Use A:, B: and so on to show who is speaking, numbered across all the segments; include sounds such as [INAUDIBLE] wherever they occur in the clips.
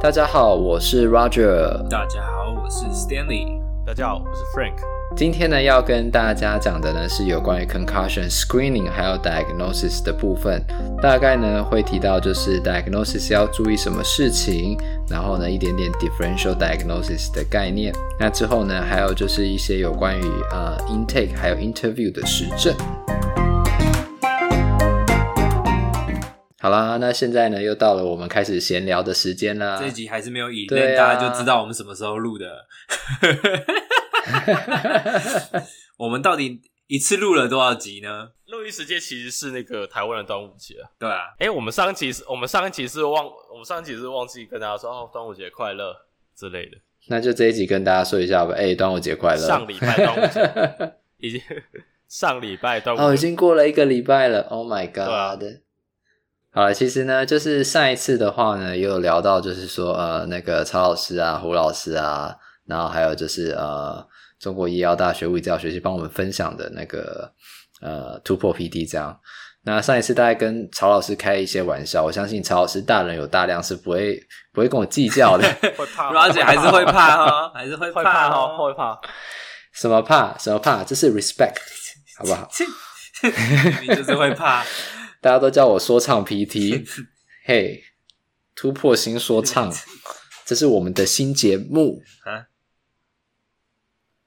A: 大家好，我是 Roger。
B: 大家好，我是 Stanley。
C: 大家好，我是 Frank。
A: 今天呢，要跟大家讲的呢是有关于 concussion screening 还有 diagnosis 的部分。大概呢会提到就是 diagnosis 要注意什么事情，然后呢一点点 differential diagnosis 的概念。那之后呢还有就是一些有关于呃 intake 还有 interview 的实证。好啦，那现在呢，又到了我们开始闲聊的时间啦。
B: 这一集还是没有影对，啊、大家就知道我们什么时候录的。[LAUGHS] 我们到底一次录了多少集呢？
C: 录音时间其实是那个台湾的端午节啊。
B: 对啊。
C: 哎，我们上一集是，我们上一集是忘，我们上一集是忘记跟大家说哦，端午节快乐之类的。
A: 那就这一集跟大家说一下吧。哎，端午节快乐！
C: 上礼拜端午节 [LAUGHS] 已经 [LAUGHS] 上礼拜端午节
A: 哦，已经过了一个礼拜了。Oh my god！好了，其实呢，就是上一次的话呢，也有聊到，就是说，呃，那个曹老师啊、胡老师啊，然后还有就是呃，中国医药大学物理治疗学系帮我们分享的那个呃突破 PD 这样。那上一次大概跟曹老师开一些玩笑，我相信曹老师大人有大量，是不会不会跟我计较的，[LAUGHS]
C: 会怕，
B: 而且还是会怕哈，还是会怕
C: 哦，会怕。
A: 什么怕？什么怕？这是 respect，好不好？[LAUGHS]
B: 你就是会怕。
A: 大家都叫我说唱 PT，[LAUGHS] 嘿，突破新说唱，[LAUGHS] 这是我们的新节目啊。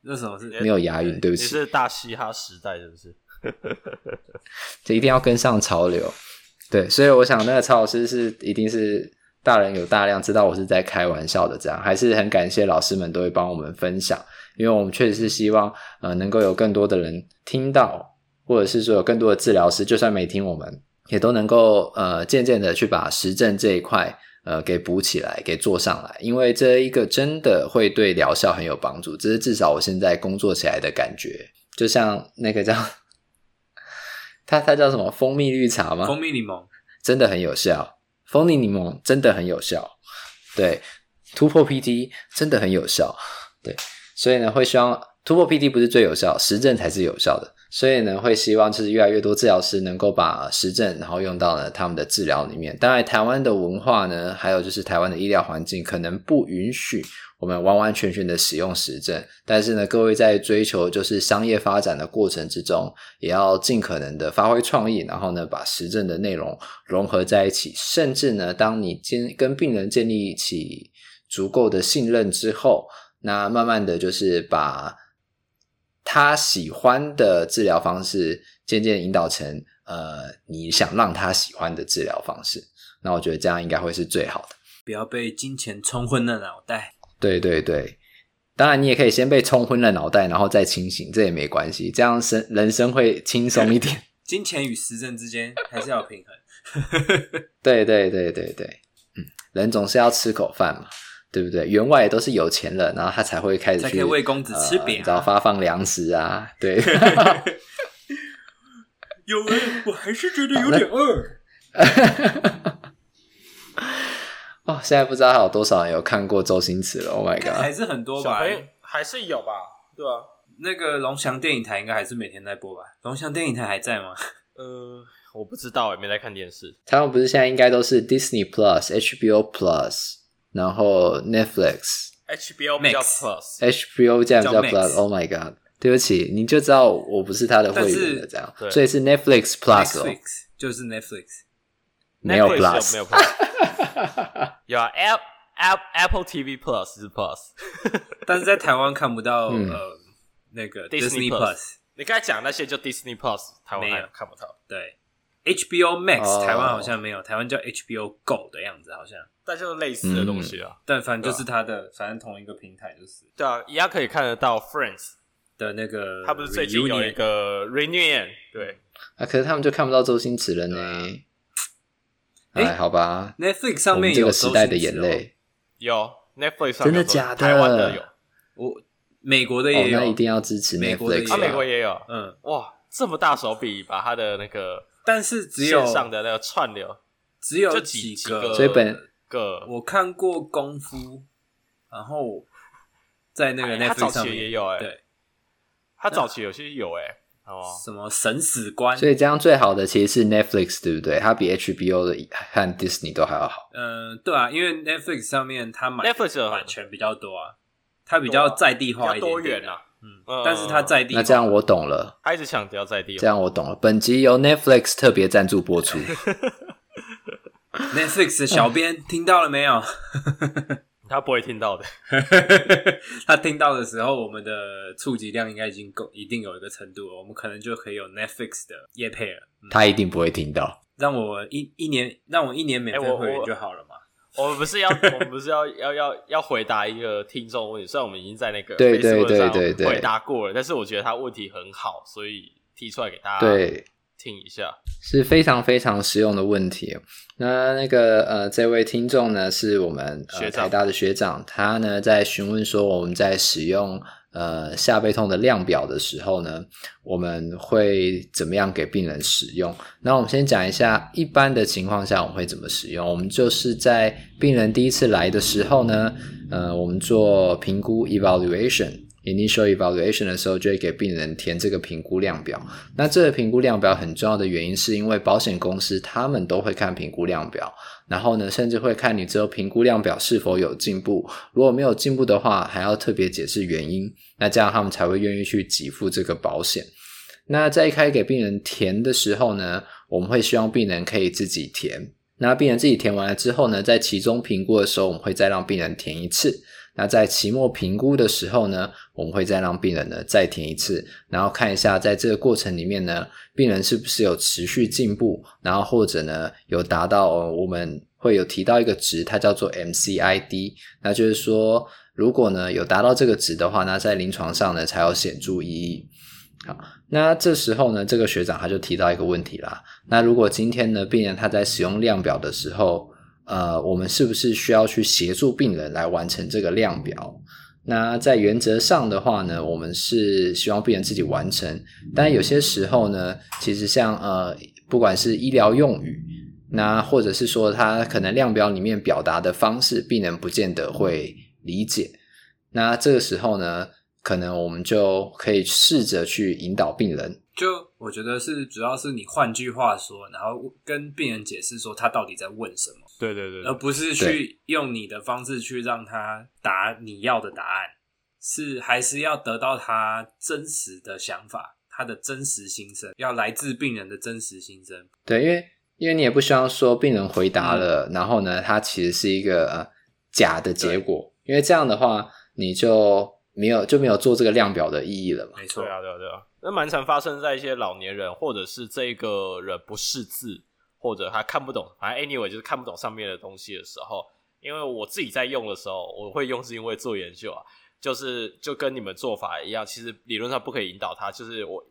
B: 那什么是
A: 没有押韵？对不起，
C: 是大嘻哈时代是不是？[LAUGHS]
A: 这一定要跟上潮流。对，所以我想那个曹老师是一定是大人有大量，知道我是在开玩笑的。这样还是很感谢老师们都会帮我们分享，因为我们确实是希望呃能够有更多的人听到。或者是说有更多的治疗师，就算没听我们，也都能够呃渐渐的去把实证这一块呃给补起来，给做上来，因为这一个真的会对疗效很有帮助。这是至少我现在工作起来的感觉，就像那个叫 [LAUGHS] 它它叫什么蜂蜜绿茶吗？
B: 蜂蜜柠檬
A: 真的很有效，蜂蜜柠檬真的很有效，对，突破 PT 真的很有效，对，所以呢会希望突破 PT 不是最有效，实证才是有效的。所以呢，会希望就是越来越多治疗师能够把实证，然后用到了他们的治疗里面。当然，台湾的文化呢，还有就是台湾的医疗环境，可能不允许我们完完全全的使用实证。但是呢，各位在追求就是商业发展的过程之中，也要尽可能的发挥创意，然后呢，把实证的内容融合在一起。甚至呢，当你建跟病人建立起足够的信任之后，那慢慢的就是把。他喜欢的治疗方式，渐渐引导成呃，你想让他喜欢的治疗方式。那我觉得这样应该会是最好的。
B: 不要被金钱冲昏了脑袋。
A: 对对对，当然你也可以先被冲昏了脑袋，然后再清醒，这也没关系。这样生人生会轻松一点。[LAUGHS]
B: 金钱与时政之间还是要平衡。[LAUGHS]
A: 对对对对对，嗯，人总是要吃口饭嘛。对不对？员外也都是有钱人，然后他才会开始去
B: 才可以喂公子吃饼，
A: 然后发放粮食啊。对，[LAUGHS]
B: 有人，我还是觉得有点饿。[LAUGHS]
A: 哦，现在不知道还有多少人有看过周星驰了。Oh my god，
B: 还是很多吧？
C: 还是有吧？对吧？
B: 那个龙翔电影台应该还是每天在播吧？龙翔电影台还在吗？
C: 呃，我不知道，也没在看电视。
A: 他们不是现在应该都是 Disney Plus、HBO Plus。然后 Netflix、
C: HBO Plus、
A: HBO 这样叫 Plus，Oh my God，对不起，你就知道我不是他的会员的这样，所以是 Netflix Plus 哦，
B: 就是 Netflix，
A: 没有 Plus，
C: 没有 Plus，有啊，Apple Apple TV Plus 是 Plus，
B: 但是在台湾看不到呃那个 Disney Plus，
C: 你刚才讲那些就 Disney Plus，台湾还看不到，
B: 对。HBO Max 台湾好像没有，台湾叫 HBO Go 的样子，好像，
C: 但就是类似的东西啊。
B: 但反正就是它的，反正同一个平台就是。
C: 对啊，一样可以看得到 Friends
B: 的那个，
C: 他不是最近有一个 Reunion？对
A: 啊，可是他们就看不到周星驰了呢。哎，好吧
B: ，Netflix 上面有
A: 这个时代的眼泪，
C: 有 Netflix 上
A: 真的假的？
C: 台湾的有，
B: 我美国的也有，
A: 那一定要支持 Netflix。
C: 啊，美国也有，嗯，哇，这么大手笔把他的那个。
B: 但是只有
C: 线上的那个串流，
B: 只有几个，
A: 所以本。
C: 个。
B: 我看过功夫，然后在那个 Netflix 上面
C: 也有哎，
B: 对，
C: 他早期有些有哎，哦，
B: 什么神死官，
A: 所以这样最好的其实是 Netflix，对不对？它比 HBO 的和 Disney 都还要好。
B: 嗯、呃，对啊，因为 Netflix 上面它买
C: Netflix 的
B: 版权比较多啊，它比较在地化一点点、啊，
C: 多元啊。
B: 嗯，但是他在地化，
A: 那这样我懂了，
C: 他一直强调在地化，
A: 这样我懂了。本集由 Netflix 特别赞助播出。[LAUGHS]
B: Netflix 的小编听到了没有？[LAUGHS]
C: 他不会听到的。[LAUGHS]
B: 他听到的时候，我们的触及量应该已经够，一定有一个程度了。我们可能就可以有 Netflix 的业配了。
A: 嗯、他一定不会听到。
B: 让我一一年，让我一年免费会员就好了嘛。
C: 欸、[LAUGHS] 我，们不是要，我们不是要要要要回答一个听众问题。虽然我们已经在那个
A: 对对对对对
C: 回答过了，但是我觉得他问题很好，所以提出来给大家
A: 对
C: 听一下，
A: 是非常非常实用的问题。那那个呃，这位听众呢，是我们、呃、台大的学长，他呢在询问说，我们在使用呃下背痛的量表的时候呢，我们会怎么样给病人使用？那我们先讲一下，一般的情况下我们会怎么使用？我们就是在病人第一次来的时候呢，呃，我们做评估 evaluation。Initial evaluation 的时候，就会给病人填这个评估量表。那这个评估量表很重要的原因，是因为保险公司他们都会看评估量表，然后呢，甚至会看你之后评估量表是否有进步。如果没有进步的话，还要特别解释原因。那这样他们才会愿意去给付这个保险。那在一开始给病人填的时候呢，我们会希望病人可以自己填。那病人自己填完了之后呢，在其中评估的时候，我们会再让病人填一次。那在期末评估的时候呢，我们会再让病人呢再填一次，然后看一下在这个过程里面呢，病人是不是有持续进步，然后或者呢有达到我们会有提到一个值，它叫做 MCID，那就是说如果呢有达到这个值的话，那在临床上呢才有显著意义。好，那这时候呢，这个学长他就提到一个问题啦，那如果今天呢病人他在使用量表的时候，呃，我们是不是需要去协助病人来完成这个量表？那在原则上的话呢，我们是希望病人自己完成。但有些时候呢，其实像呃，不管是医疗用语，那或者是说他可能量表里面表达的方式，病人不见得会理解。那这个时候呢，可能我们就可以试着去引导病人。
B: 就我觉得是，主要是你换句话说，然后跟病人解释说他到底在问什么。
C: 对对对，
B: 而不是去用你的方式去让他答你要的答案，是还是要得到他真实的想法，他的真实心声，要来自病人的真实心声。
A: 对，因为因为你也不希望说病人回答了，嗯、然后呢，他其实是一个、呃、假的结果，因为这样的话你就没有就没有做这个量表的意义了嘛。
B: 没错，
C: 对啊，对啊，对啊，那蛮常发生在一些老年人，或者是这个人不识字。或者他看不懂，反正 anyway 就是看不懂上面的东西的时候，因为我自己在用的时候，我会用是因为做研究啊，就是就跟你们做法一样，其实理论上不可以引导他，就是我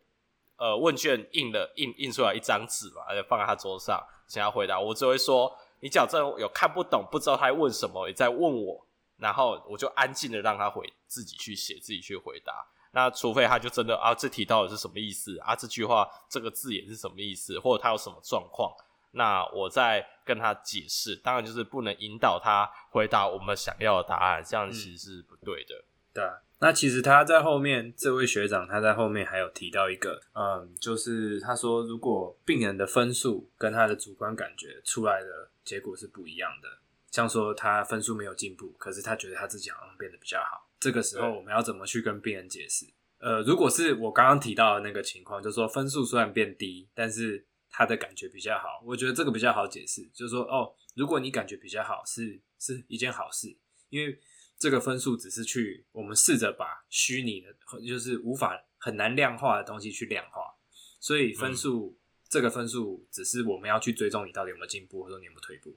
C: 呃问卷印了印印出来一张纸嘛，而且放在他桌上，想要回答，我只会说你矫正有看不懂，不知道他在问什么，你在问我，然后我就安静的让他回自己去写，自己去回答。那除非他就真的啊，这题到底是什么意思啊？这句话这个字眼是什么意思？或者他有什么状况？那我再跟他解释，当然就是不能引导他回答我们想要的答案，这样其实是不对的。
B: 嗯、对，那其实他在后面，这位学长他在后面还有提到一个，嗯，就是他说，如果病人的分数跟他的主观感觉出来的结果是不一样的，像说他分数没有进步，可是他觉得他自己好像变得比较好，这个时候我们要怎么去跟病人解释？呃，如果是我刚刚提到的那个情况，就是说分数虽然变低，但是他的感觉比较好，我觉得这个比较好解释，就是说，哦，如果你感觉比较好，是是一件好事，因为这个分数只是去我们试着把虚拟的，就是无法很难量化的东西去量化，所以分数、嗯、这个分数只是我们要去追踪你到底有没有进步或者你有没有退步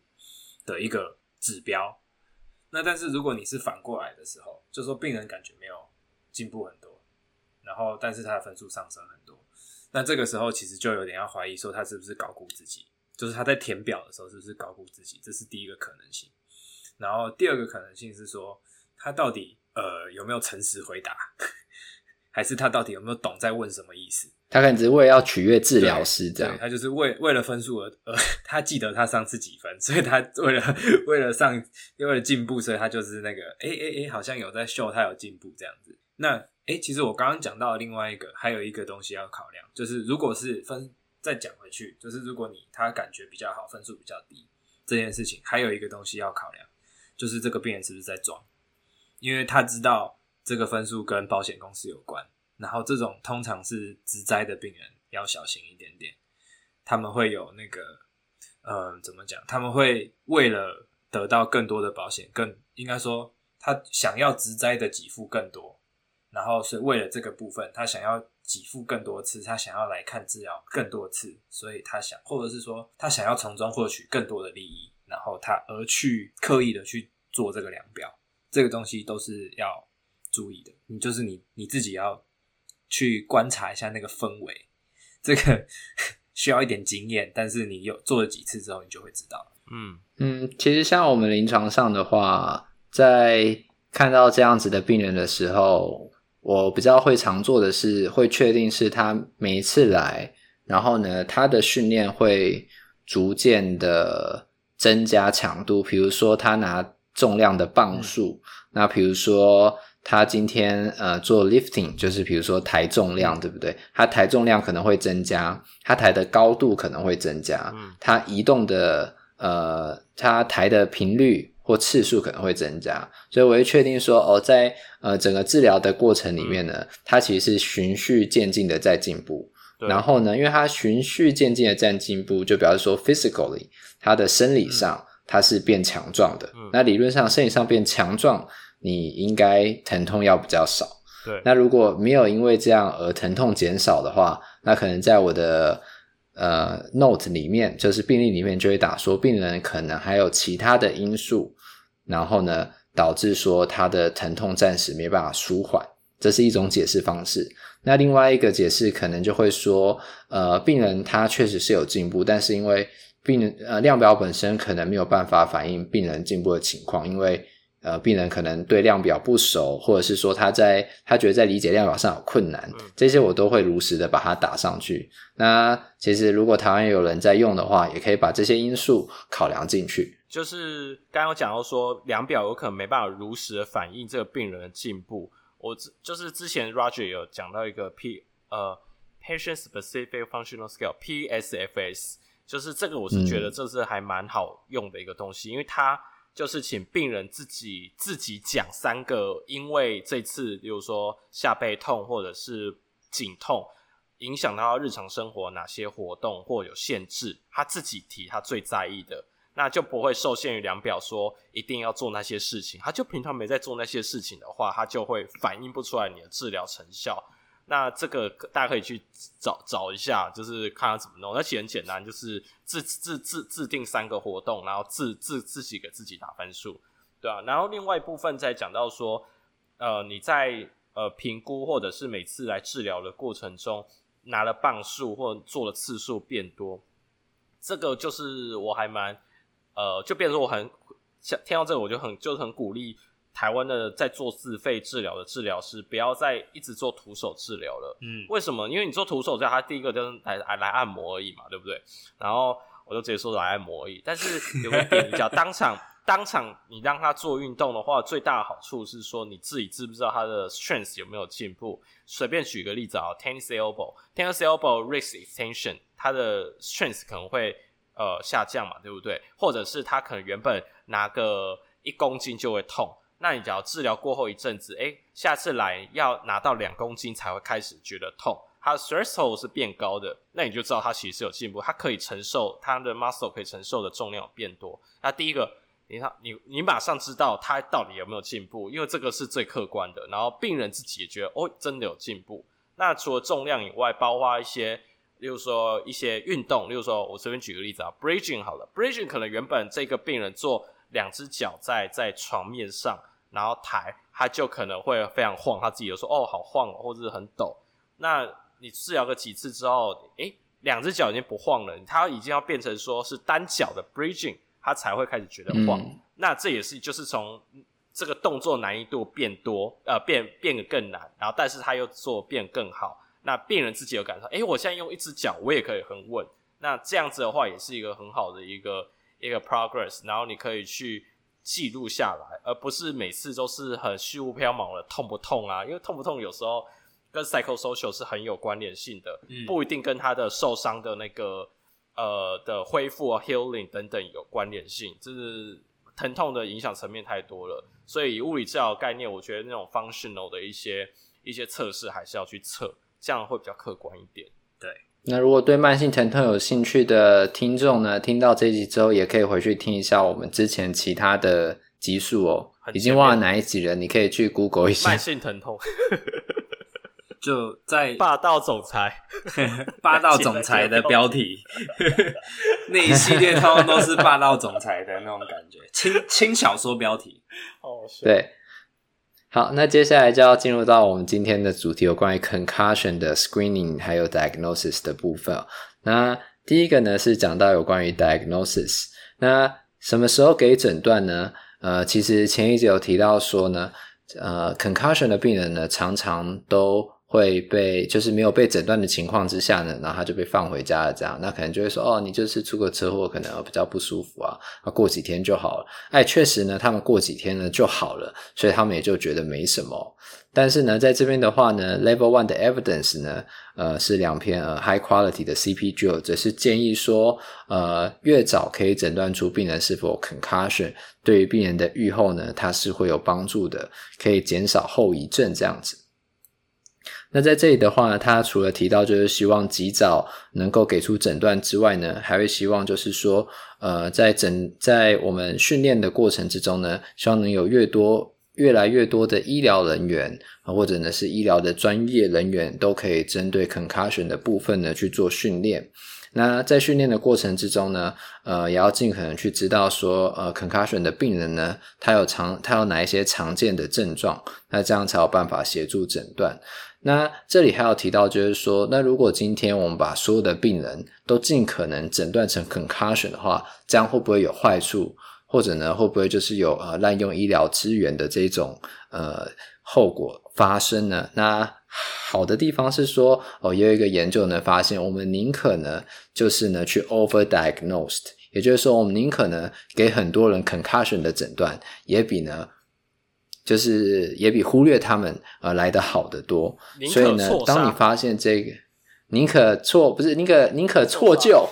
B: 的一个指标。那但是如果你是反过来的时候，就是说病人感觉没有进步很多，然后但是他的分数上升很多。那这个时候其实就有点要怀疑说他是不是高估自己，就是他在填表的时候是不是高估自己，这是第一个可能性。然后第二个可能性是说他到底呃有没有诚实回答，[LAUGHS] 还是他到底有没有懂在问什么意思？
A: 他可能只是为了要取悦治疗师这样，
B: 他就是为为了分数而呃 [LAUGHS] 他记得他上次几分，所以他为了为了上为了进步，所以他就是那个诶诶诶好像有在秀他有进步这样子。那哎，其实我刚刚讲到另外一个，还有一个东西要考量，就是如果是分再讲回去，就是如果你他感觉比较好，分数比较低，这件事情还有一个东西要考量，就是这个病人是不是在装，因为他知道这个分数跟保险公司有关，然后这种通常是直灾的病人要小心一点点，他们会有那个，呃，怎么讲？他们会为了得到更多的保险，更应该说他想要直灾的给付更多。然后是为了这个部分，他想要给付更多次，他想要来看治疗更多次，所以他想，或者是说他想要从中获取更多的利益，然后他而去刻意的去做这个量表，这个东西都是要注意的。你就是你你自己要去观察一下那个氛围，这个 [LAUGHS] 需要一点经验，但是你有做了几次之后，你就会知道。
C: 嗯
A: 嗯，其实像我们临床上的话，在看到这样子的病人的时候。我比较会常做的是，会确定是他每一次来，然后呢，他的训练会逐渐的增加强度。比如说，他拿重量的磅数，那比如说他今天呃做 lifting，就是比如说抬重量，对不对？他抬重量可能会增加，他抬的高度可能会增加，他移动的呃，他抬的频率。或次数可能会增加，所以我会确定说，哦，在呃整个治疗的过程里面呢，它其实是循序渐进的在进步。然后呢，因为它循序渐进的在进步，就表示说，physically，它的生理上它是变强壮的。嗯、那理论上，生理上变强壮，你应该疼痛要比较少。
C: 对。
A: 那如果没有因为这样而疼痛减少的话，那可能在我的。呃，note 里面就是病例里面就会打说，病人可能还有其他的因素，然后呢，导致说他的疼痛暂时没办法舒缓，这是一种解释方式。那另外一个解释可能就会说，呃，病人他确实是有进步，但是因为病人呃量表本身可能没有办法反映病人进步的情况，因为。呃，病人可能对量表不熟，或者是说他在他觉得在理解量表上有困难，这些我都会如实的把它打上去。那其实如果台湾有人在用的话，也可以把这些因素考量进去。
C: 就是刚刚讲到说量表有可能没办法如实的反映这个病人的进步。我就是之前 Roger 有讲到一个 P 呃 Patient Specific Functional Scale PSFS，就是这个我是觉得这是还蛮好用的一个东西，嗯、因为它。就是请病人自己自己讲三个，因为这次，比如说下背痛或者是颈痛，影响到日常生活哪些活动或有限制，他自己提他最在意的，那就不会受限于量表说一定要做那些事情。他就平常没在做那些事情的话，他就会反映不出来你的治疗成效。那这个大家可以去找找一下，就是看他怎么弄。那其实很简单，就是自自自自定三个活动，然后自自自己给自己打分数，对啊。然后另外一部分再讲到说，呃，你在呃评估或者是每次来治疗的过程中，拿了磅数或做的次数变多，这个就是我还蛮呃，就变成我很像听到这个我就很就是很鼓励。台湾的在做自费治疗的治疗师，不要再一直做徒手治疗了。嗯，为什么？因为你做徒手治疗，他第一个就是来来来按摩而已嘛，对不对？然后我就直接说来按摩而已。但是有个点，你讲当场 [LAUGHS] 当场你让他做运动的话，最大的好处是说你自己知不知道他的 strength 有没有进步？随便举个例子啊，tennis elbow，tennis elbow wrist extension，他的 strength 可能会呃下降嘛，对不对？或者是他可能原本拿个一公斤就会痛。那你只要治疗过后一阵子，诶，下次来要拿到两公斤才会开始觉得痛，它的 threshold 是变高的，那你就知道它其实是有进步，它可以承受它的 muscle 可以承受的重量变多。那第一个，你看你你马上知道它到底有没有进步，因为这个是最客观的。然后病人自己也觉得哦，真的有进步。那除了重量以外，包括一些，例如说一些运动，例如说我随便举个例子啊，bridging 好了，bridging 可能原本这个病人做两只脚在在床面上。然后抬，他就可能会非常晃，他自己有说哦，好晃哦，或者是很抖。那你治疗个几次之后，诶，两只脚已经不晃了，他已经要变成说是单脚的 bridging，他才会开始觉得晃。嗯、那这也是就是从这个动作难易度变多，呃，变变得更难，然后但是他又做变更好。那病人自己有感受，诶，我现在用一只脚，我也可以很稳。那这样子的话，也是一个很好的一个一个 progress。然后你可以去。记录下来，而不是每次都是很虚无缥缈的痛不痛啊？因为痛不痛有时候跟 psychosocial 是很有关联性的，嗯、不一定跟他的受伤的那个呃的恢复啊 healing 等等有关联性，就是疼痛的影响层面太多了。所以以物理治疗概念，我觉得那种 functional 的一些一些测试还是要去测，这样会比较客观一点。
B: 对。
A: 那如果对慢性疼痛有兴趣的听众呢，听到这一集之后，也可以回去听一下我们之前其他的集数哦。已经忘了哪一集了，你可以去 Google 一下。
C: 慢性疼痛，[LAUGHS]
B: 就在
C: 霸道总裁，[LAUGHS]
B: 霸道总裁的标题，[LAUGHS] 那一系列通通都是霸道总裁的那种感觉，轻轻小说标题。
C: 哦，
A: 对。好，那接下来就要进入到我们今天的主题，有关于 concussion 的 screening 还有 diagnosis 的部分。那第一个呢是讲到有关于 diagnosis。那什么时候给诊断呢？呃，其实前一集有提到说呢，呃，concussion 的病人呢常常都。会被就是没有被诊断的情况之下呢，然后他就被放回家了，这样那可能就会说哦，你就是出个车祸，可能比较不舒服啊，那过几天就好了。哎，确实呢，他们过几天呢就好了，所以他们也就觉得没什么。但是呢，在这边的话呢，Level One 的 Evidence 呢，呃，是两篇呃 High Quality 的 CP Journal，则是建议说，呃，越早可以诊断出病人是否 Concussion，对于病人的预后呢，它是会有帮助的，可以减少后遗症这样子。那在这里的话，他除了提到就是希望及早能够给出诊断之外呢，还会希望就是说，呃，在诊在我们训练的过程之中呢，希望能有越多越来越多的医疗人员，或者呢是医疗的专业人员，都可以针对 concussion 的部分呢去做训练。那在训练的过程之中呢，呃，也要尽可能去知道说，呃，concussion 的病人呢，他有常他有哪一些常见的症状，那这样才有办法协助诊断。那这里还有提到，就是说，那如果今天我们把所有的病人都尽可能诊断成 concussion 的话，这样会不会有坏处？或者呢，会不会就是有呃滥用医疗资源的这种呃后果发生呢？那 [LAUGHS] 好的地方是说，哦，也有一个研究呢发现，我们宁可呢就是呢去 overdiagnosed，也就是说，我们宁可呢给很多人 concussion 的诊断，也比呢。就是也比忽略他们呃来的好得多，所以呢，当你发现这个，宁可错不是宁可宁可错救，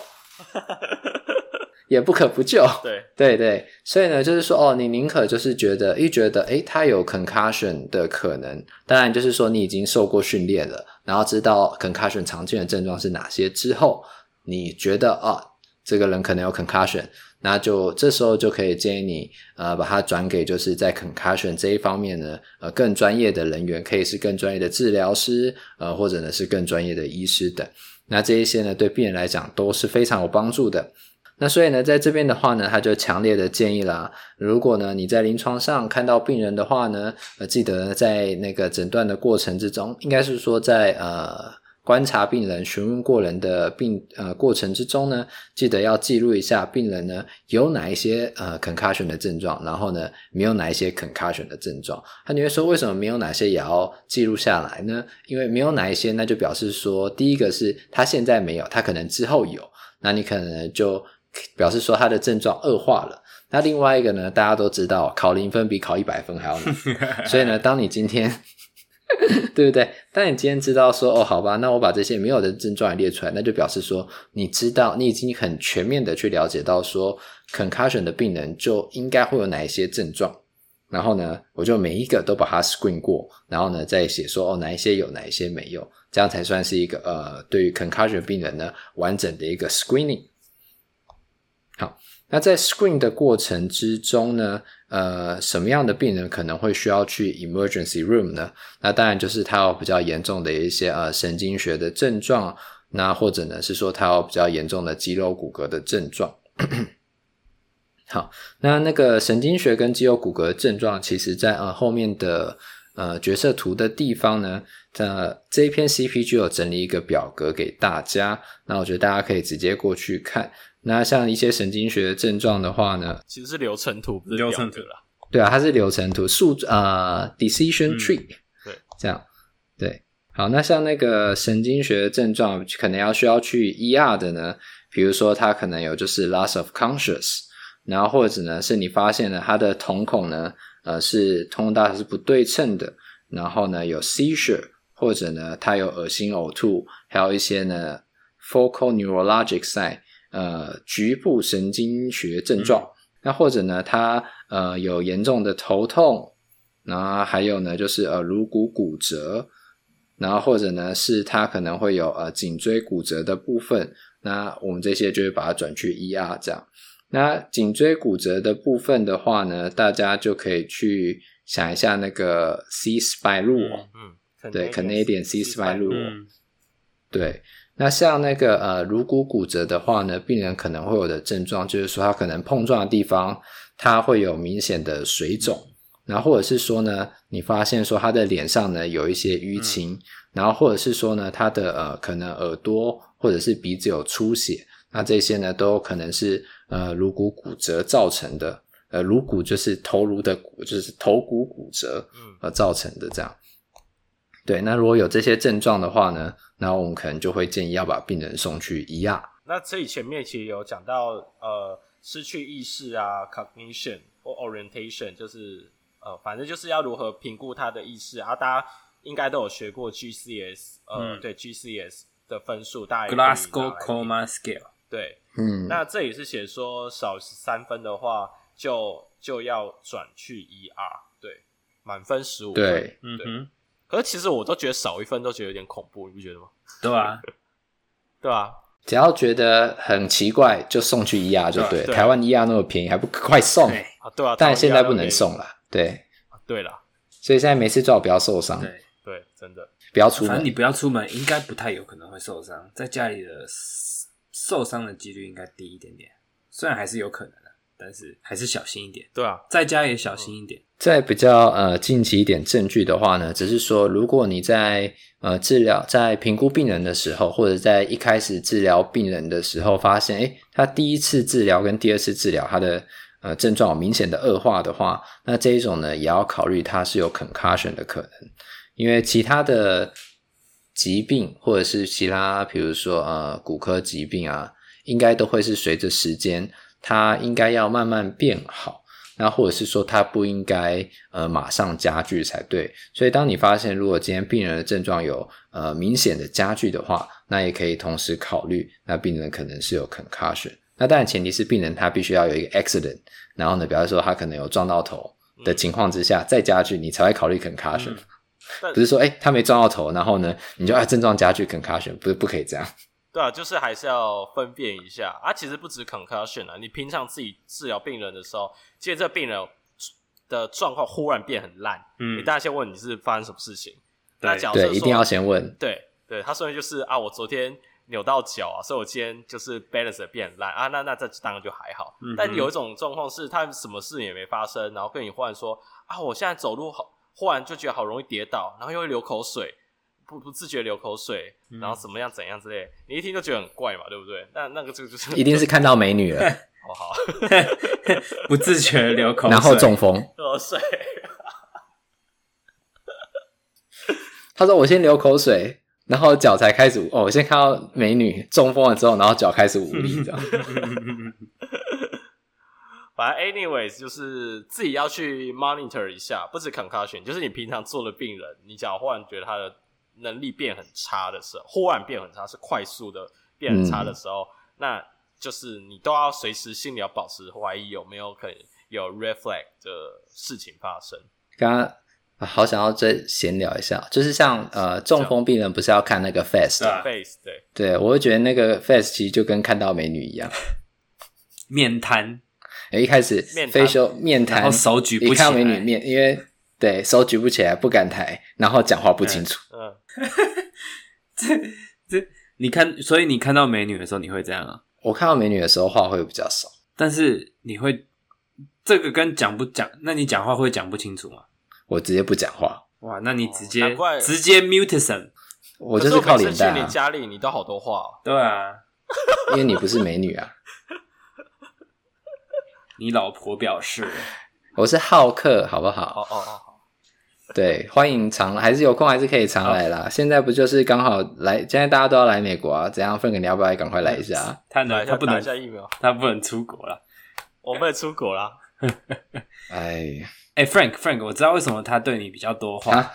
A: [LAUGHS] 也不可不救。
C: 对。
A: 对对，所以呢，就是说哦，你宁可就是觉得一觉得诶，他有 concussion 的可能，当然就是说你已经受过训练了，然后知道 concussion 常见的症状是哪些之后，你觉得啊、哦，这个人可能有 concussion。那就这时候就可以建议你，呃，把它转给就是在 concussion 这一方面呢，呃，更专业的人员，可以是更专业的治疗师，呃，或者呢是更专业的医师等。那这一些呢，对病人来讲都是非常有帮助的。那所以呢，在这边的话呢，他就强烈的建议啦，如果呢你在临床上看到病人的话呢，呃，记得在那个诊断的过程之中，应该是说在呃。观察病人、询问过人的病呃过程之中呢，记得要记录一下病人呢有哪一些呃 concussion 的症状，然后呢没有哪一些 concussion 的症状。那你会说为什么没有哪些也要记录下来呢？因为没有哪一些，那就表示说第一个是他现在没有，他可能之后有，那你可能就表示说他的症状恶化了。那另外一个呢，大家都知道考零分比考一百分还要难，[LAUGHS] 所以呢，当你今天。[LAUGHS] 对不对？当你今天知道说哦，好吧，那我把这些没有的症状也列出来，那就表示说你知道，你已经很全面的去了解到说 concussion 的病人就应该会有哪一些症状，然后呢，我就每一个都把它 screen 过，然后呢再写说哦，哪一些有，哪一些没有，这样才算是一个呃，对于 concussion 病人呢完整的一个 screening。好。那在 screen 的过程之中呢，呃，什么样的病人可能会需要去 emergency room 呢？那当然就是他有比较严重的一些呃神经学的症状，那或者呢是说他有比较严重的肌肉骨骼的症状。[CLEARS THROAT] 好，那那个神经学跟肌肉骨骼症状，其实在呃后面的呃角色图的地方呢，在这一篇 CPG 有整理一个表格给大家，那我觉得大家可以直接过去看。那像一些神经学的症状的话呢，
C: 其实是流程图，不是
B: 流程图啦。
A: 对啊，它是流程图，数呃 decision tree，嗯。
C: 对，
A: 这样对。好，那像那个神经学的症状，可能要需要去 ER 的呢，比如说他可能有就是 loss of conscious，然后或者呢是你发现了他的瞳孔呢，呃是瞳孔大小是不对称的，然后呢有 seizure，或者呢他有恶心呕吐，还有一些呢 focal neurologic sign，呃局部神经学症状，嗯、那或者呢他呃有严重的头痛，然后还有呢就是呃颅骨骨折，然后或者呢是他可能会有呃颈椎骨折的部分。那我们这些就会把它转去 ER 这样。那颈椎骨折的部分的话呢，大家就可以去想一下那个 C Spine，嗯，对，Canadian C Spine，嗯，对。那像那个呃颅骨骨折的话呢，病人可能会有的症状就是说，他可能碰撞的地方，他会有明显的水肿，嗯、然后或者是说呢，你发现说他的脸上呢有一些淤青，嗯、然后或者是说呢，他的呃可能耳朵。或者是鼻子有出血，那这些呢都可能是呃颅骨骨折造成的。呃，颅骨就是头颅的骨，就是头骨骨折而造成的这样。对，那如果有这些症状的话呢，那我们可能就会建议要把病人送去 ER。
C: 那这里前面其实有讲到呃失去意识啊，cognition 或 orientation，就是呃反正就是要如何评估他的意识啊。大家应该都有学过 GCS，呃，嗯、对 GCS。的分数大概
B: Glasgow Coma Scale
C: 对，
A: 嗯，
C: 那这里是写说少三分的话就就要转去 ER，对，满分十五分，
A: 对，
C: 对
B: 嗯哼，
C: 可是其实我都觉得少一分都觉得有点恐怖，你不觉得吗？
B: 对啊，[LAUGHS]
C: 对啊，
A: 只要觉得很奇怪就送去 ER 就对，台湾 ER 那么便宜还不快送
C: 啊？对啊，
A: 但现在不能送了，对，
C: 对了，
A: 所以现在没事最好不要受伤，
C: 对对，真的。
A: 不要出门，
B: 反正你不要出门，应该不太有可能会受伤。在家里的受伤的几率应该低一点点，虽然还是有可能的，但是还是小心一点。
C: 对啊，
B: 在家也小心一点。
A: 在比较呃近期一点证据的话呢，只是说如果你在呃治疗、在评估病人的时候，或者在一开始治疗病人的时候，发现诶他第一次治疗跟第二次治疗他的呃症状有明显的恶化的话，那这一种呢也要考虑他是有 concussion 的可能。因为其他的疾病，或者是其他，比如说呃骨科疾病啊，应该都会是随着时间，它应该要慢慢变好。那或者是说，它不应该呃马上加剧才对。所以，当你发现如果今天病人的症状有呃明显的加剧的话，那也可以同时考虑，那病人可能是有 concussion。那当然前提是病人他必须要有一个 accident，然后呢，比方说他可能有撞到头的情况之下，再加剧，你才会考虑 concussion。嗯不是说，哎、欸，他没撞到头，然后呢，你就啊症状加剧 concussion，不是不可以这样。
C: 对啊，就是还是要分辨一下啊。其实不止 concussion 啊，你平常自己治疗病人的时候，其实这病人的状况忽然变很烂，嗯，你大家先问你是发生什么事情。那假设
A: 说，一定要先问。
C: 对对，他说的就是啊，我昨天扭到脚啊，所以我今天就是 balance 变很烂啊。那那这当然就还好。嗯、但有一种状况是，他什么事也没发生，然后跟你忽然说啊，我现在走路好。忽然就觉得好容易跌倒，然后又会流口水，不不自觉流口水，嗯、然后怎么样怎样之类，你一听就觉得很怪嘛，对不对？那那个这个就是
A: 一定是看到美女了，[LAUGHS]
C: 好好，[LAUGHS]
B: 不自觉流口水，
A: 然后中风，
C: 流口水。
A: 他说：“我先流口水，然后脚才开始哦。我先看到美女中风了之后，然后脚开始无力，这样。[LAUGHS] ”
C: 反正 anyways 就是自己要去 monitor 一下，不止 concussion，就是你平常做的病人，你只要忽然觉得他的能力变很差的时候，忽然变很差，是快速的变很差的时候，嗯、那就是你都要随时心里要保持怀疑，有没有可能有 flag 的事情发生。
A: 刚刚好想要再闲聊一下，就是像呃中风病人不是要看那个 face，face
C: 对，
A: 对我会觉得那个 face 其实就跟看到美女一样，
B: 面瘫。
A: 一开始飞修面瘫，
B: 然后手举不起来，
A: 一看美女面，因为对手举不起来，不敢抬，然后讲话不清楚。[LAUGHS]
B: 这这你看，所以你看到美女的时候，你会这样啊？
A: 我看到美女的时候话会比较少，
B: 但是你会这个跟讲不讲？那你讲话会讲不清楚吗？
A: 我直接不讲话。
B: 哇，那你直接、
C: 哦、
B: 直接 mutism，
A: 我就是靠脸蛋、啊。
C: 你家里你都好多话、哦，
B: 对啊，
A: 因为你不是美女啊。[LAUGHS]
B: 你老婆表示，
A: 我是好客，好不好？
C: 哦哦哦，[LAUGHS]
A: 对，欢迎常，还是有空还是可以常来啦。现在不就是刚好来？现在大家都要来美国啊，怎样？分给你要不要赶快来一下？[LAUGHS]
B: 他能，他不能下疫苗，他不能出国了。[LAUGHS]
C: 我不能出国啦。
A: 哎
B: 哎，Frank Frank，我知道为什么他对你比较多话，
A: 啊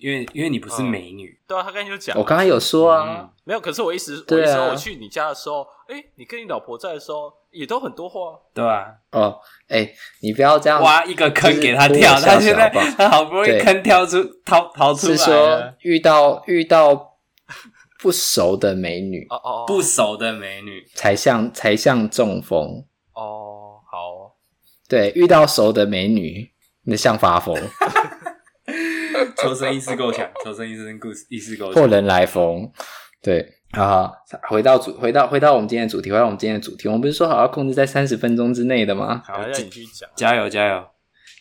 B: 因为因为你不是美女。
C: 对啊，他刚才就讲，
A: 我刚刚有说啊，
B: 嗯
C: 没有。可是我意思，我
A: 对啊
C: 意思说我去你家的时候，哎，你跟你老婆在的时候，也都很多话。
B: 对吧？
A: 哦，哎，你不要这样，
B: 挖一个坑给他跳，
A: 就是
B: 他现在他好不容易坑跳出逃逃出
A: 是来。遇到遇到不熟的美女
C: 哦哦，
B: 不熟的美女，
A: 才像才像中风，
C: 哦，好，
A: 对，遇到熟的美女那像发疯，[LAUGHS]
B: 求生意识够强，[LAUGHS] 求生意识故事意识够
A: 或
B: 强。
A: 人来逢，对。好好，回到主，回到回到我们今天的主题，回到我们今天的主题，我们不是说好要控制在三十分钟之内的吗？
B: 好，
C: 让
B: 加
C: 你继续讲。
B: 加油加油！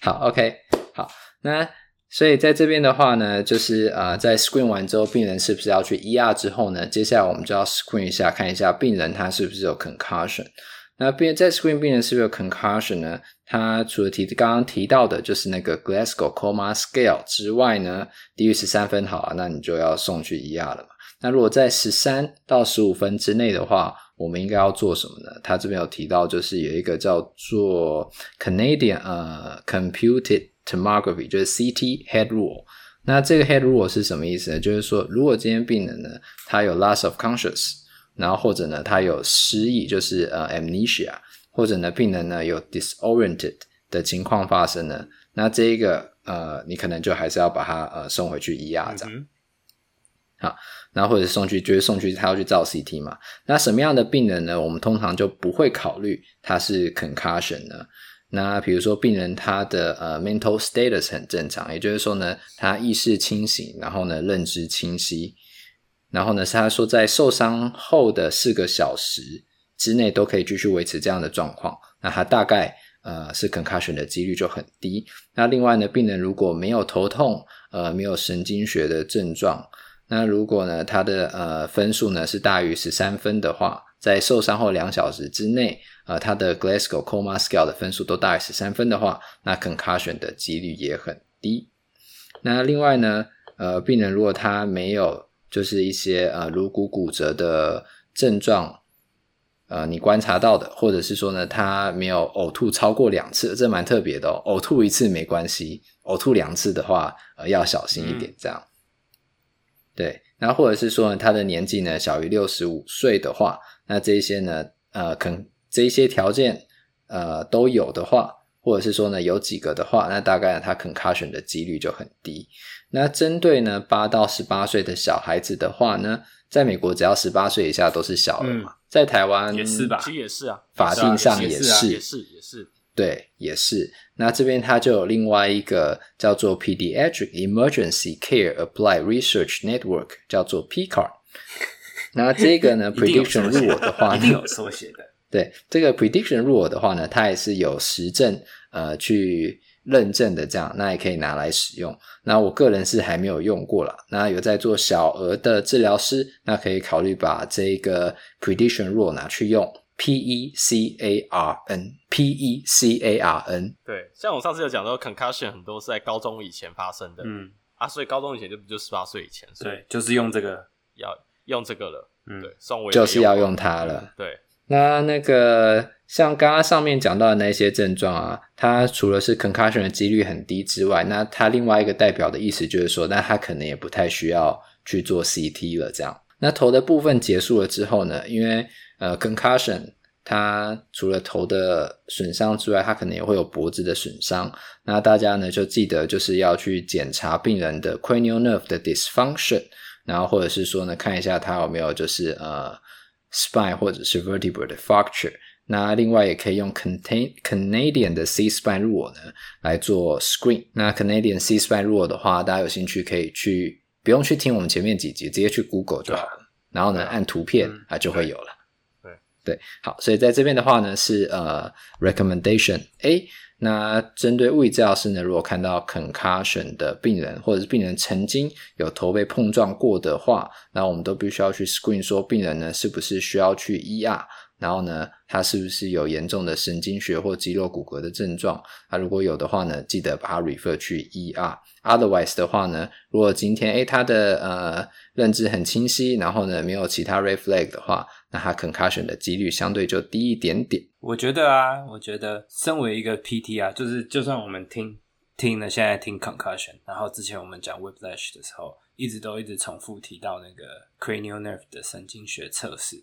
A: 好，OK，好，那所以在这边的话呢，就是呃，在 screen 完之后，病人是不是要去 ER 之后呢？接下来我们就要 screen 一下，看一下病人他是不是有 concussion。那病在 screen 病人是不是有 concussion 呢？他除了提刚刚提到的就是那个 Glasgow Coma Scale 之外呢，低于十三分好啊，那你就要送去 ER 了嘛。那如果在十三到十五分之内的话，我们应该要做什么呢？他这边有提到，就是有一个叫做 Canadian 呃 Computed Tomography，就是 CT Head Rule。那这个 Head Rule 是什么意思呢？就是说，如果今天病人呢，他有 loss of conscious，然后或者呢，他有失忆，就是呃 amnesia，或者呢，病人呢有 disoriented 的情况发生呢，那这一个呃，你可能就还是要把他呃送回去医院这样。
B: 嗯
A: 然后或者送去，就是送去他要去照 CT 嘛。那什么样的病人呢？我们通常就不会考虑他是 concussion 呢。那比如说病人他的呃 mental status 很正常，也就是说呢，他意识清醒，然后呢认知清晰，然后呢是他说在受伤后的四个小时之内都可以继续维持这样的状况，那他大概呃是 concussion 的几率就很低。那另外呢，病人如果没有头痛，呃没有神经学的症状。那如果呢，他的呃分数呢是大于十三分的话，在受伤后两小时之内，呃，他的 Glasgow Coma Scale 的分数都大于十三分的话，那 concussion 的几率也很低。那另外呢，呃，病人如果他没有就是一些呃颅骨骨折的症状，呃，你观察到的，或者是说呢，他没有呕吐超过两次，这蛮特别的哦。呕吐一次没关系，呕吐两次的话，呃，要小心一点，这样。对，那或者是说呢，他的年纪呢小于六十五岁的话，那这一些呢，呃，可能这一些条件呃都有的话，或者是说呢有几个的话，那大概呢他 concussion 的几率就很低。那针对呢八到十八岁的小孩子的话呢，在美国只要十八岁以下都是小儿嘛，
B: 嗯、
A: 在台湾
B: 也是吧，
C: 其实也是啊，
A: 法定上
B: 也是
A: 也是，
C: 也是也是。
A: 对，也是。那这边它就有另外一个叫做 Pediatric Emergency Care Applied Research Network，叫做 PCAR。那这个呢，[LAUGHS] Prediction Rule 的话呢，
B: 一定有缩写的。
A: 对，这个 Prediction Rule 的话呢，它也是有实证呃去认证的，这样那也可以拿来使用。那我个人是还没有用过啦。那有在做小儿的治疗师，那可以考虑把这个 Prediction Rule 拿去用。P E C A R N，P E C A R N。
C: 对，像我上次有讲到，concussion 很多是在高中以前发生的，
B: 嗯
C: 啊，所以高中以前就不就十八岁以前，所以
B: 对，就是用这个，
C: 要用这个了，
B: 嗯，
C: 对，送我
A: 就是要用它了。
C: 对，
A: 那那个像刚刚上面讲到的那些症状啊，它除了是 concussion 的几率很低之外，那它另外一个代表的意思就是说，那它可能也不太需要去做 CT 了。这样，那头的部分结束了之后呢，因为呃，concussion，它除了头的损伤之外，它可能也会有脖子的损伤。那大家呢就记得就是要去检查病人的 cranial nerve 的 dysfunction，然后或者是说呢看一下他有没有就是呃 spine 或者是 vertebral 的 fracture。那另外也可以用 contain Canadian 的 C spine rule 呢来做 screen。那 Canadian C spine rule 的话，大家有兴趣可以去不用去听我们前面几集，直接去 Google 就好了。然后呢按图片啊就会有了。对，好，所以在这边的话呢，是呃 recommendation A。那针对物理治疗师呢，如果看到 concussion 的病人，或者是病人曾经有头被碰撞过的话，那我们都必须要去 screen 说病人呢是不是需要去 ER，然后呢他是不是有严重的神经学或肌肉骨骼的症状？他如果有的话呢，记得把他 refer 去 ER。Otherwise 的话呢，如果今天诶他的呃认知很清晰，然后呢没有其他 red flag 的话，那他 concussion 的几率相对就低一点点。
B: 我觉得啊，我觉得身为一个 PT 啊，就是就算我们听听了现在听 concussion，然后之前我们讲 whiplash 的时候，一直都一直重复提到那个 cranial nerve 的神经学测试。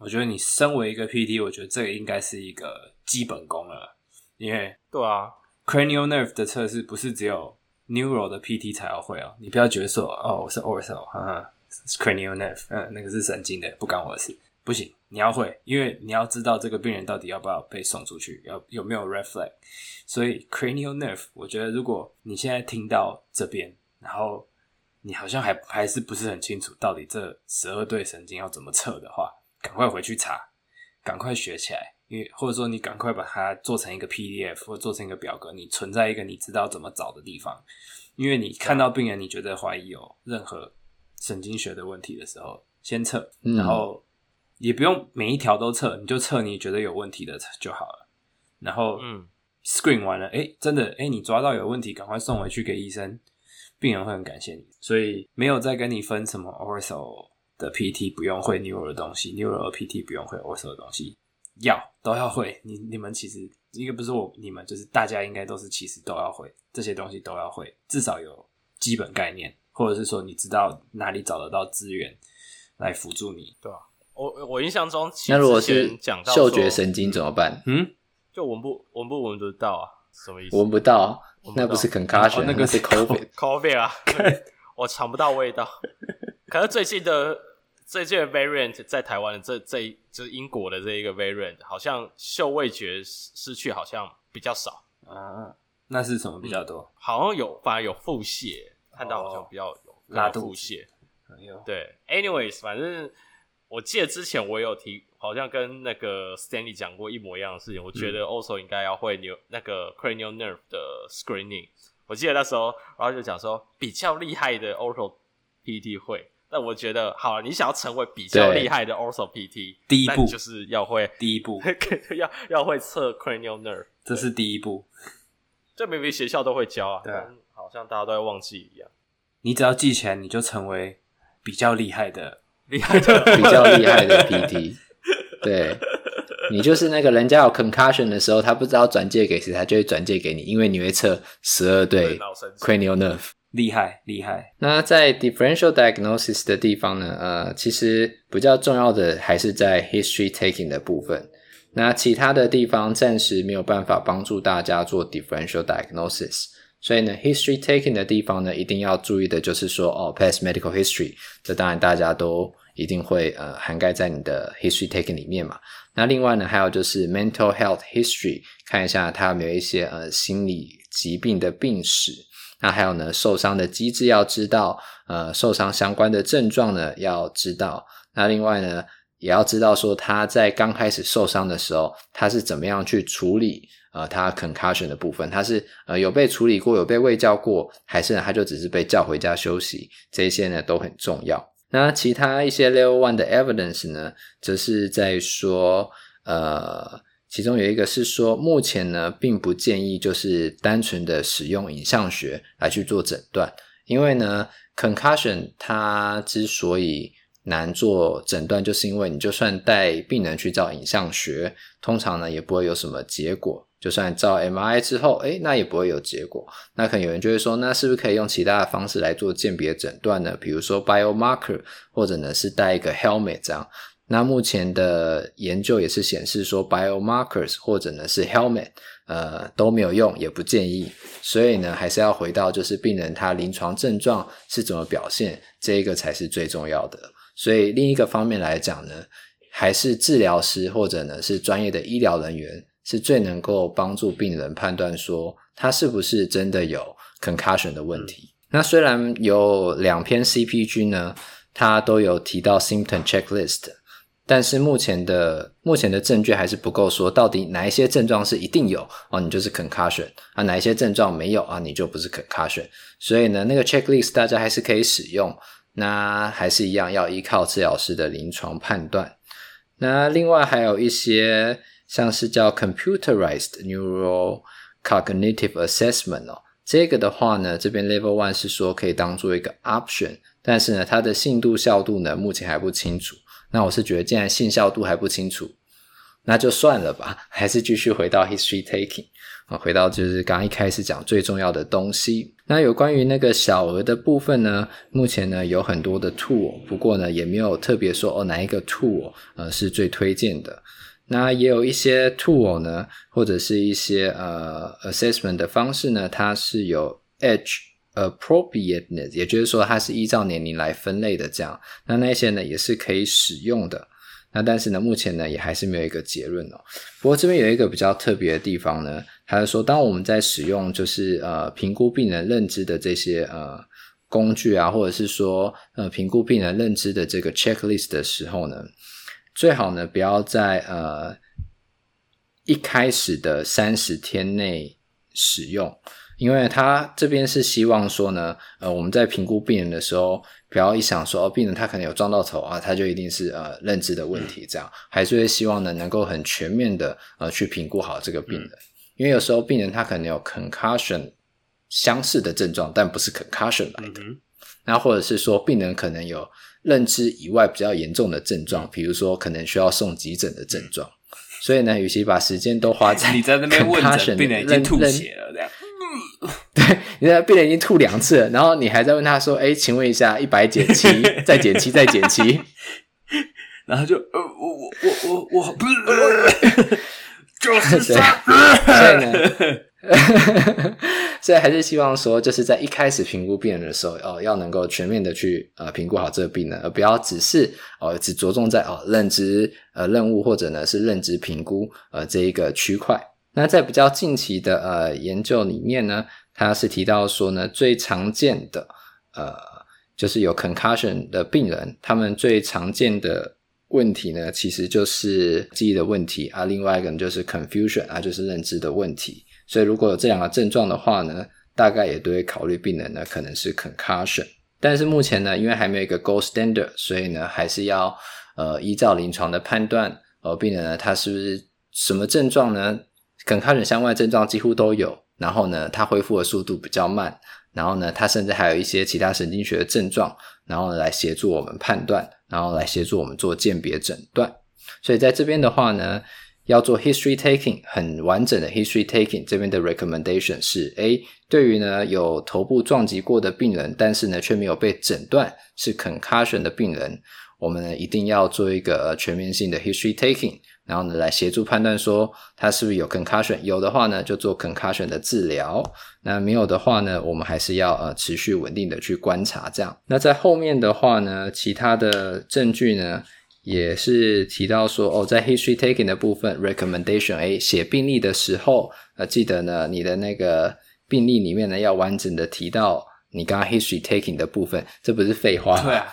B: 我觉得你身为一个 PT，我觉得这个应该是一个基本功了，因为
C: 对啊
B: ，cranial nerve 的测试不是只有 neural 的 PT 才要会哦，你不要觉得说哦，我是 ortho，哈哈，cranial nerve，嗯，那个是神经的，不干我的事。不行，你要会，因为你要知道这个病人到底要不要被送出去，要有没有 red flag。所以 cranial nerve，我觉得如果你现在听到这边，然后你好像还还是不是很清楚到底这十二对神经要怎么测的话，赶快回去查，赶快学起来，因为或者说你赶快把它做成一个 PDF 或者做成一个表格，你存在一个你知道怎么找的地方。因为你看到病人，你觉得怀疑有任何神经学的问题的时候，先测，然后。也不用每一条都测，你就测你觉得有问题的就好了。然后，嗯，screen 完了，哎、欸，真的，哎、欸，你抓到有问题，赶快送回去给医生，病人会很感谢你。所以没有再跟你分什么 ortho 的 PT 不用会 neuro 的东西，neuro 的 PT 不用会 ortho 的东西，要都要会。你你们其实一个不是我，你们就是大家应该都是其实都要会这些东西都要会，至少有基本概念，或者是说你知道哪里找得到资源来辅助你，对吧？
C: 我我印象中，
A: 那如果是讲到嗅觉神经怎么办？
B: 嗯，
C: 就闻不闻不闻得到啊？什么意思？
A: 闻不到，那不是 concussion，那个是
C: COVID，COVID [LAUGHS] 啊！[LAUGHS] 我尝不到味道。可是最近的最近的 variant 在台湾的这这就是英国的这一个 variant，好像嗅味觉失去好像比较少
B: 啊。那是什么比较多？
C: 嗯、好像有，反而有腹泻，看到好像比较有
B: 拉
C: 肚泻。对，anyways，反正。我记得之前我有提，好像跟那个 Stanley 讲过一模一样的事情。我觉得 also 应该要会牛那个 cranial nerve 的 screening。我记得那时候，然后就讲说比较厉害的 ortho PT 会。但我觉得，好，你想要成为比较厉害的 ortho PT，
B: 第一步
C: 就是要会
B: 第一步 [LAUGHS]
C: 要要会测 cranial nerve，
B: 这是第一步。
C: 这明明学校都会教啊，
B: 对啊，
C: 好像大家都会忘记一样。
B: 你只要记起来，你就成为比较厉害的。[LAUGHS]
C: 厉害的
A: 比较厉害的 PT，[LAUGHS] 对，你就是那个人家有 concussion 的时候，他不知道转借给谁，他就会转借给你，因为你会测十二对 cranial nerve，
B: 厉害厉害。
A: 那在 differential diagnosis 的地方呢，呃，其实比较重要的还是在 history taking 的部分。那其他的地方暂时没有办法帮助大家做 differential diagnosis。所以呢，history taking 的地方呢，一定要注意的就是说，哦，past medical history，这当然大家都一定会呃涵盖在你的 history taking 里面嘛。那另外呢，还有就是 mental health history，看一下他有没有一些呃心理疾病的病史。那还有呢，受伤的机制要知道，呃，受伤相关的症状呢要知道。那另外呢，也要知道说他在刚开始受伤的时候，他是怎么样去处理。呃，他 concussion 的部分，他是呃有被处理过，有被喂教过，还是他就只是被叫回家休息？这些呢都很重要。那其他一些 level one 的 evidence 呢，则是在说，呃，其中有一个是说，目前呢并不建议就是单纯的使用影像学来去做诊断，因为呢 concussion 它之所以难做诊断，就是因为你就算带病人去照影像学，通常呢也不会有什么结果。就算照 M I 之后，诶，那也不会有结果。那可能有人就会说，那是不是可以用其他的方式来做鉴别诊断呢？比如说 biomarker，或者呢是戴一个 helmet 这样。那目前的研究也是显示说，biomarkers 或者呢是 helmet，呃都没有用，也不建议。所以呢，还是要回到就是病人他临床症状是怎么表现，这一个才是最重要的。所以另一个方面来讲呢，还是治疗师或者呢是专业的医疗人员。是最能够帮助病人判断说他是不是真的有 concussion 的问题。那虽然有两篇 CPG 呢，它都有提到 symptom checklist，但是目前的目前的证据还是不够，说到底哪一些症状是一定有哦，你就是 concussion 啊，哪一些症状没有啊，你就不是 concussion。所以呢，那个 checklist 大家还是可以使用，那还是一样要依靠治疗师的临床判断。那另外还有一些。像是叫 computerized neural cognitive assessment 哦，这个的话呢，这边 level one 是说可以当做一个 option，但是呢，它的信度效度呢，目前还不清楚。那我是觉得，既然信效度还不清楚，那就算了吧，还是继续回到 history taking 啊，回到就是刚刚一开始讲最重要的东西。那有关于那个小额的部分呢，目前呢有很多的 tool，不过呢也没有特别说哦哪一个 tool 呃是最推荐的。那也有一些 tool 呢，或者是一些呃 assessment 的方式呢，它是有 edge appropriateness，也就是说它是依照年龄来分类的这样。那那些呢也是可以使用的。那但是呢，目前呢也还是没有一个结论哦。不过这边有一个比较特别的地方呢，它是说当我们在使用就是呃评估病人认知的这些呃工具啊，或者是说呃评估病人认知的这个 checklist 的时候呢。最好呢，不要在呃一开始的三十天内使用，因为他这边是希望说呢，呃，我们在评估病人的时候，不要一想说哦，病人他可能有撞到头啊，他就一定是呃认知的问题，这样。还是会希望呢，能够很全面的呃去评估好这个病人，因为有时候病人他可能有 concussion 相似的症状，但不是 concussion 来的，那或者是说病人可能有。认知以外比较严重的症状，比如说可能需要送急诊的症状，所以呢，与其把时间都花在 [LAUGHS]
B: 你在那边问诊，病人已经吐血了，这样，[LAUGHS]
A: 对，你的病人已经吐两次了，然后你还在问他说：“哎，请问一下，一百减七，再减七，再减七。[LAUGHS] ”
B: 然后就呃，我我我我我不是，[LAUGHS] 就是
A: 所以呢。所以还是希望说，就是在一开始评估病人的时候，哦，要能够全面的去呃评估好这个病人，而不要只是哦只着重在哦认知呃任务或者呢是认知评估呃这一个区块。那在比较近期的呃研究里面呢，它是提到说呢，最常见的呃就是有 concussion 的病人，他们最常见的问题呢，其实就是记忆的问题啊，另外一个就是 confusion 啊，就是认知的问题。所以如果有这两个症状的话呢，大概也都会考虑病人呢可能是 concussion。但是目前呢，因为还没有一个 gold standard，所以呢还是要呃依照临床的判断，呃病人呢他是不是什么症状呢？concussion 相关的症状几乎都有，然后呢它恢复的速度比较慢，然后呢它甚至还有一些其他神经学的症状，然后来协助我们判断，然后来协助我们做鉴别诊断。所以在这边的话呢。要做 history taking 很完整的 history taking，这边的 recommendation 是：：a，对于呢有头部撞击过的病人，但是呢却没有被诊断是 concussion 的病人，我们呢一定要做一个全面性的 history taking，然后呢来协助判断说他是不是有 concussion，有的话呢就做 concussion 的治疗，那没有的话呢，我们还是要呃持续稳定的去观察这样。那在后面的话呢，其他的证据呢？也是提到说哦，在 history taking 的部分 recommendation，诶，写病历的时候，呃，记得呢，你的那个病历里面呢，要完整的提到你刚刚 history taking 的部分，这不是废话。
B: 对啊，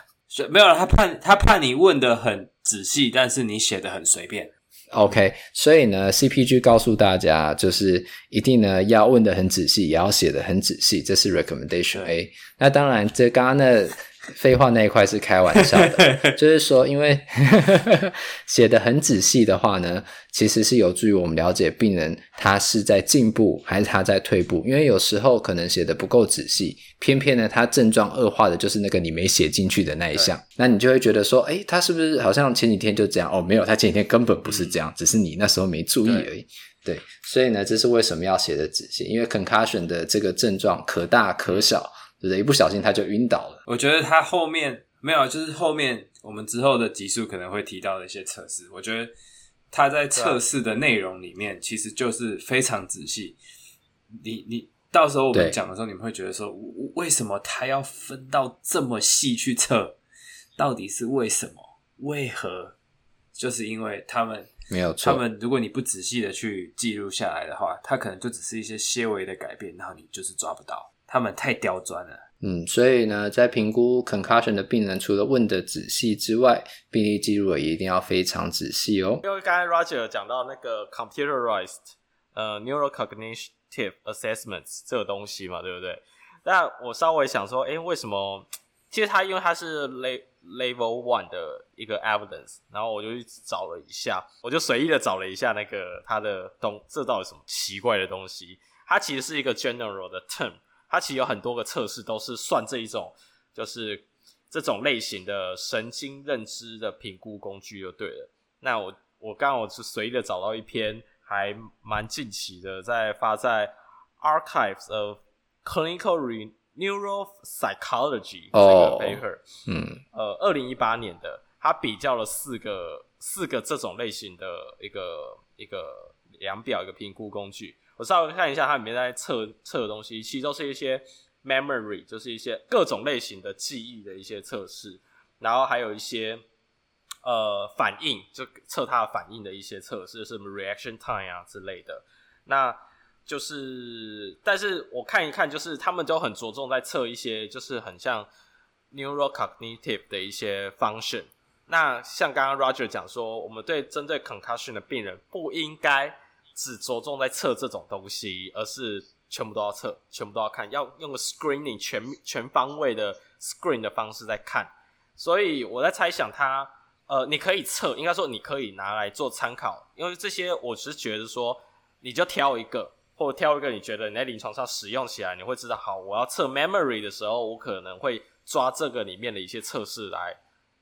B: 没有了，他怕他怕你问的很仔细，但是你写的很随便。
A: OK，所以呢，CPG 告诉大家，就是一定呢要问的很仔细，也要写的很仔细，这是 recommendation A。那当然，这刚刚那。废话那一块是开玩笑的，[LAUGHS] 就是说，因为 [LAUGHS] 写得很仔细的话呢，其实是有助于我们了解病人他是在进步还是他在退步。因为有时候可能写的不够仔细，偏偏呢他症状恶化的就是那个你没写进去的那一项，那你就会觉得说，诶，他是不是好像前几天就这样？哦，没有，他前几天根本不是这样，只是你那时候没注意而已。对，所以呢，这是为什么要写的仔细？因为 concussion 的这个症状可大可小。对不对？一不小心他就晕倒了。
B: 我觉得他后面没有，就是后面我们之后的集数可能会提到的一些测试。我觉得他在测试的内容里面其实就是非常仔细。你你到时候我们讲的时候，你们会觉得说，为什么他要分到这么细去测？到底是为什么？为何？就是因为他们
A: 没有错。
B: 他们如果你不仔细的去记录下来的话，他可能就只是一些些微的改变，然后你就是抓不到。他们太刁钻了，
A: 嗯，所以呢，在评估 concussion 的病人，除了问的仔细之外，病历记录也一定要非常仔细哦。
C: 因为刚才 Roger 讲到那个 computerized 呃 neurocognitive assessments 这个东西嘛，对不对？那我稍微想说，诶，为什么？其实它因为它是 level one 的一个 evidence，然后我就去找了一下，我就随意的找了一下那个它的东，这到底什么奇怪的东西？它其实是一个 general 的 term。它其实有很多个测试都是算这一种，就是这种类型的神经认知的评估工具就对了。那我我刚刚我是随意的找到一篇还蛮近期的，在发在 Archives of Clinical Re Neuropsychology 这个 paper，
A: 嗯，
C: 呃，二零一八年的，它比较了四个四个这种类型的一个一个量表一个评估工具。我稍微看一下它里面在测测的东西，其实都是一些。Memory 就是一些各种类型的记忆的一些测试，然后还有一些呃反应，就测它的反应的一些测试，什么 reaction time 啊之类的。那就是，但是我看一看，就是他们都很着重在测一些，就是很像 neurocognitive 的一些 function。那像刚刚 Roger 讲说，我们对针对 concussion 的病人，不应该只着重在测这种东西，而是。全部都要测，全部都要看，要用个 screening 全全方位的 screen 的方式在看。所以我在猜想它，呃，你可以测，应该说你可以拿来做参考，因为这些我只是觉得说，你就挑一个，或者挑一个你觉得你在临床上使用起来你会知道，好，我要测 memory 的时候，我可能会抓这个里面的一些测试来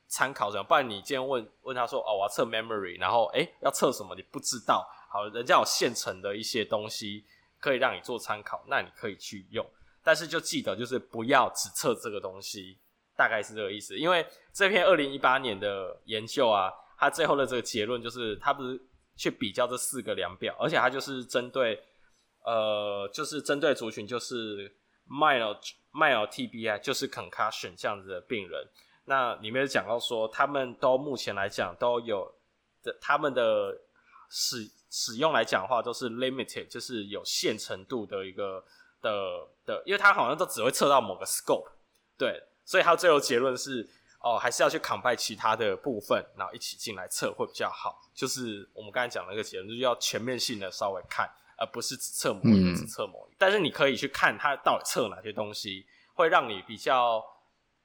C: 参考什么。不然你今天问问他说，哦，我要测 memory，然后诶，要测什么你不知道，好，人家有现成的一些东西。可以让你做参考，那你可以去用，但是就记得就是不要只测这个东西，大概是这个意思。因为这篇二零一八年的研究啊，它最后的这个结论就是，它不是去比较这四个量表，而且它就是针对呃，就是针对族群就是 mild mild TBI，就是 concussion 这样子的病人。那里面讲到说，他们都目前来讲都有的他们的使。使用来讲的话，都是 limited，就是有限程度的一个的的，因为它好像都只会测到某个 scope，对，所以它最后结论是，哦，还是要去 combine 其他的部分，然后一起进来测会比较好。就是我们刚才讲那个结论，就是要全面性的稍微看，而不是只测某一个，只测某一个。但是你可以去看它到底测哪些东西，会让你比较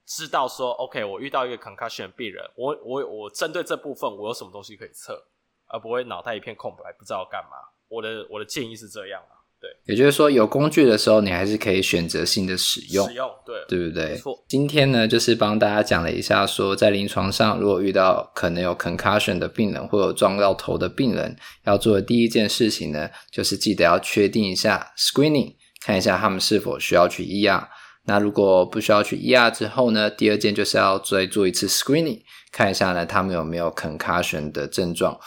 C: 知道说，OK，我遇到一个 concussion 病人，我我我针对这部分我有什么东西可以测。而不会脑袋一片空白，不知道干嘛。我的我的建议是这样啊，对。
A: 也就是说，有工具的时候，你还是可以选择性的使用，
C: 使用，对，
A: 对不对？
C: 没错。
A: 今天呢，就是帮大家讲了一下说，说在临床上，如果遇到可能有 concussion 的病人，或有撞到头的病人，要做的第一件事情呢，就是记得要确定一下 screening，看一下他们是否需要去 ER。那如果不需要去 ER 之后呢，第二件就是要再做一次 screening，看一下呢，他们有没有 concussion 的症状。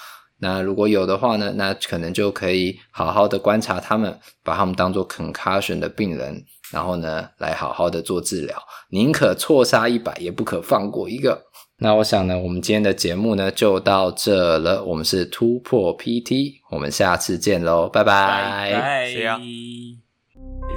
A: 那如果有的话呢，那可能就可以好好的观察他们，把他们当做 concussion 的病人，然后呢，来好好的做治疗，宁可错杀一百，也不可放过一个。那我想呢，我们今天的节目呢就到这了。我们是突破 PT，我们下次见喽，拜拜。
B: 拜。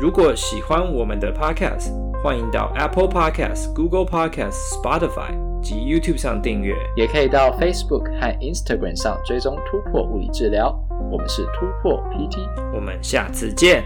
B: 如果喜欢我们的 podcast，欢迎到 Apple Podcast、Google Podcast、Spotify。及 YouTube 上订阅，
A: 也可以到 Facebook 和 Instagram 上追踪突破物理治疗。我们是突破 PT，
B: 我们下次见。